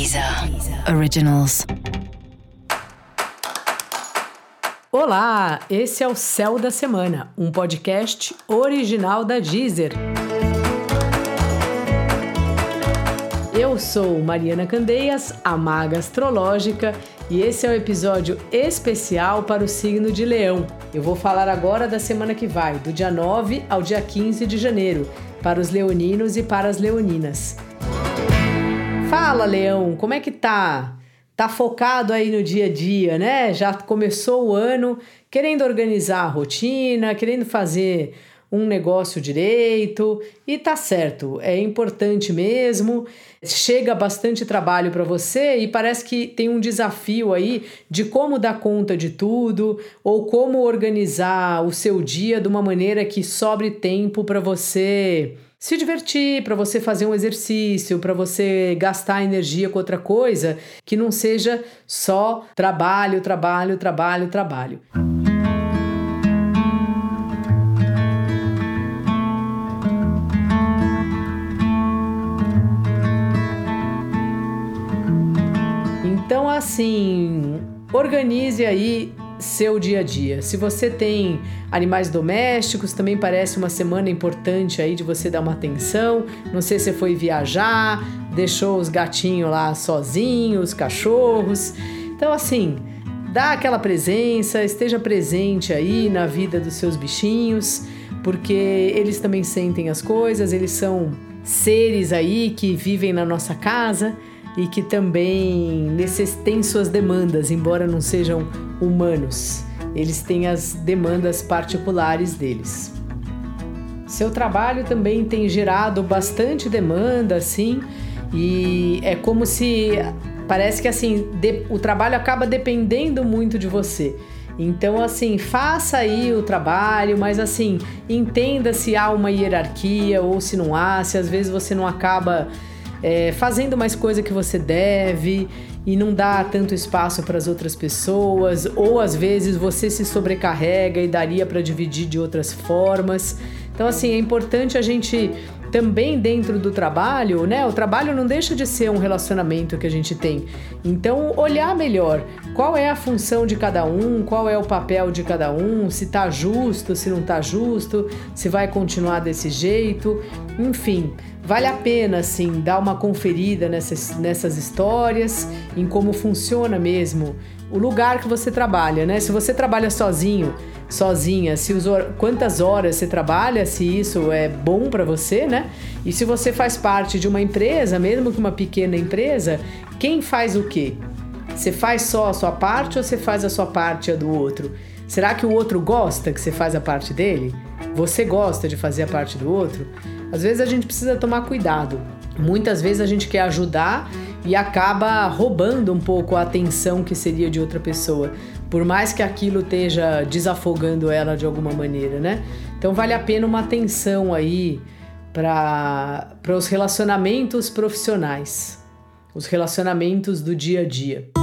Deezer Originals. Olá, esse é o Céu da Semana, um podcast original da Deezer. Eu sou Mariana Candeias, a maga astrológica, e esse é o um episódio especial para o signo de Leão. Eu vou falar agora da semana que vai, do dia 9 ao dia 15 de janeiro, para os leoninos e para as leoninas. Fala, Leão, como é que tá? Tá focado aí no dia a dia, né? Já começou o ano querendo organizar a rotina, querendo fazer um negócio direito e tá certo, é importante mesmo. Chega bastante trabalho para você e parece que tem um desafio aí de como dar conta de tudo ou como organizar o seu dia de uma maneira que sobre tempo para você se divertir, para você fazer um exercício, para você gastar energia com outra coisa que não seja só trabalho, trabalho, trabalho, trabalho. Então, assim, organize aí seu dia a dia. Se você tem animais domésticos, também parece uma semana importante aí de você dar uma atenção. Não sei se foi viajar, deixou os gatinhos lá sozinhos, os cachorros. Então, assim, dá aquela presença, esteja presente aí na vida dos seus bichinhos, porque eles também sentem as coisas, eles são seres aí que vivem na nossa casa e que também têm suas demandas, embora não sejam humanos. Eles têm as demandas particulares deles. Seu trabalho também tem gerado bastante demanda, assim, e é como se parece que assim de, o trabalho acaba dependendo muito de você. Então, assim, faça aí o trabalho, mas assim, entenda se há uma hierarquia ou se não há, se às vezes você não acaba é, fazendo mais coisa que você deve e não dá tanto espaço para as outras pessoas, ou às vezes você se sobrecarrega e daria para dividir de outras formas. Então, assim, é importante a gente também dentro do trabalho, né? O trabalho não deixa de ser um relacionamento que a gente tem. Então, olhar melhor qual é a função de cada um, qual é o papel de cada um, se tá justo, se não tá justo, se vai continuar desse jeito, enfim. Vale a pena, assim, dar uma conferida nessas, nessas histórias, em como funciona mesmo o lugar que você trabalha, né? Se você trabalha sozinho, sozinha, se os, quantas horas você trabalha, se isso é bom para você, né? E se você faz parte de uma empresa, mesmo que uma pequena empresa, quem faz o quê? Você faz só a sua parte ou você faz a sua parte a do outro? Será que o outro gosta que você faz a parte dele? Você gosta de fazer a parte do outro? Às vezes a gente precisa tomar cuidado. Muitas vezes a gente quer ajudar e acaba roubando um pouco a atenção que seria de outra pessoa, por mais que aquilo esteja desafogando ela de alguma maneira, né? Então vale a pena uma atenção aí para os relacionamentos profissionais, os relacionamentos do dia a dia.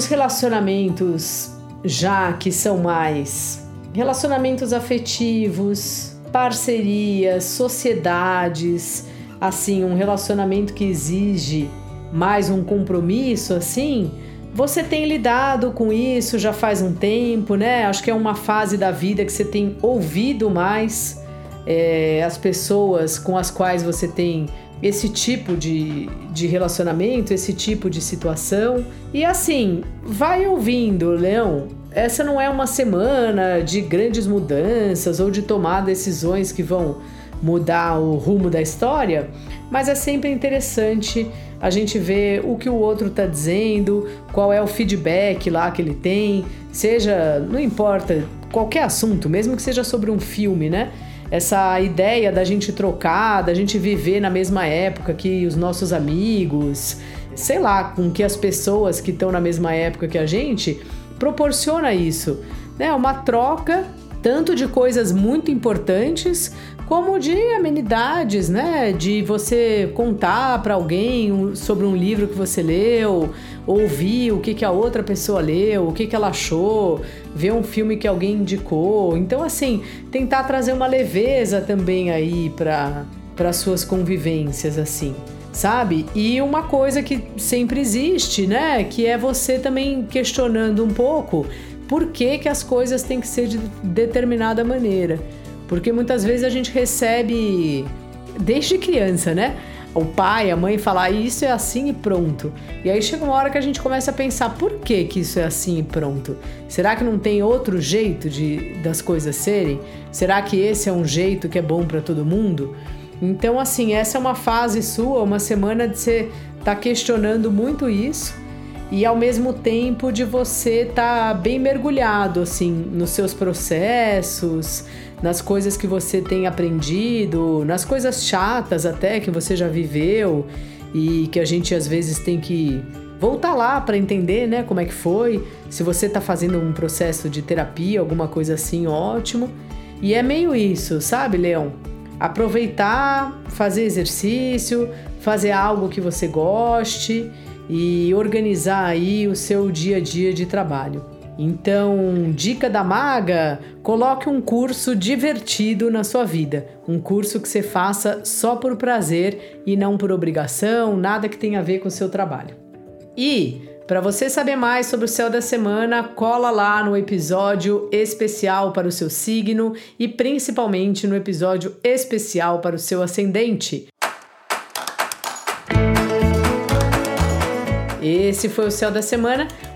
Os relacionamentos já que são mais relacionamentos afetivos, parcerias, sociedades, assim, um relacionamento que exige mais um compromisso, assim, você tem lidado com isso já faz um tempo, né? Acho que é uma fase da vida que você tem ouvido mais é, as pessoas com as quais você tem esse tipo de, de relacionamento, esse tipo de situação. E assim, vai ouvindo, Leão. Essa não é uma semana de grandes mudanças ou de tomar decisões que vão mudar o rumo da história, mas é sempre interessante a gente ver o que o outro está dizendo, qual é o feedback lá que ele tem, seja, não importa, qualquer assunto, mesmo que seja sobre um filme, né? Essa ideia da gente trocar, da gente viver na mesma época que os nossos amigos, sei lá, com que as pessoas que estão na mesma época que a gente, proporciona isso, né? Uma troca tanto de coisas muito importantes como de amenidades, né? De você contar para alguém sobre um livro que você leu, ouvir o que, que a outra pessoa leu, o que, que ela achou, ver um filme que alguém indicou. Então, assim, tentar trazer uma leveza também aí para suas convivências, assim sabe? E uma coisa que sempre existe, né? Que é você também questionando um pouco por que, que as coisas têm que ser de determinada maneira. Porque muitas vezes a gente recebe, desde criança, né? O pai, a mãe falar ah, isso é assim e pronto. E aí chega uma hora que a gente começa a pensar por que, que isso é assim e pronto. Será que não tem outro jeito de das coisas serem? Será que esse é um jeito que é bom para todo mundo? Então, assim, essa é uma fase sua, uma semana de você estar tá questionando muito isso e ao mesmo tempo de você estar tá bem mergulhado assim nos seus processos, nas coisas que você tem aprendido, nas coisas chatas até que você já viveu e que a gente às vezes tem que voltar lá para entender, né, como é que foi. Se você está fazendo um processo de terapia, alguma coisa assim, ótimo. E é meio isso, sabe, Leão? Aproveitar, fazer exercício, fazer algo que você goste e organizar aí o seu dia a dia de trabalho. Então, dica da maga: coloque um curso divertido na sua vida, um curso que você faça só por prazer e não por obrigação, nada que tenha a ver com o seu trabalho. E para você saber mais sobre o céu da semana, cola lá no episódio especial para o seu signo e principalmente no episódio especial para o seu ascendente. Esse foi o Céu da Semana,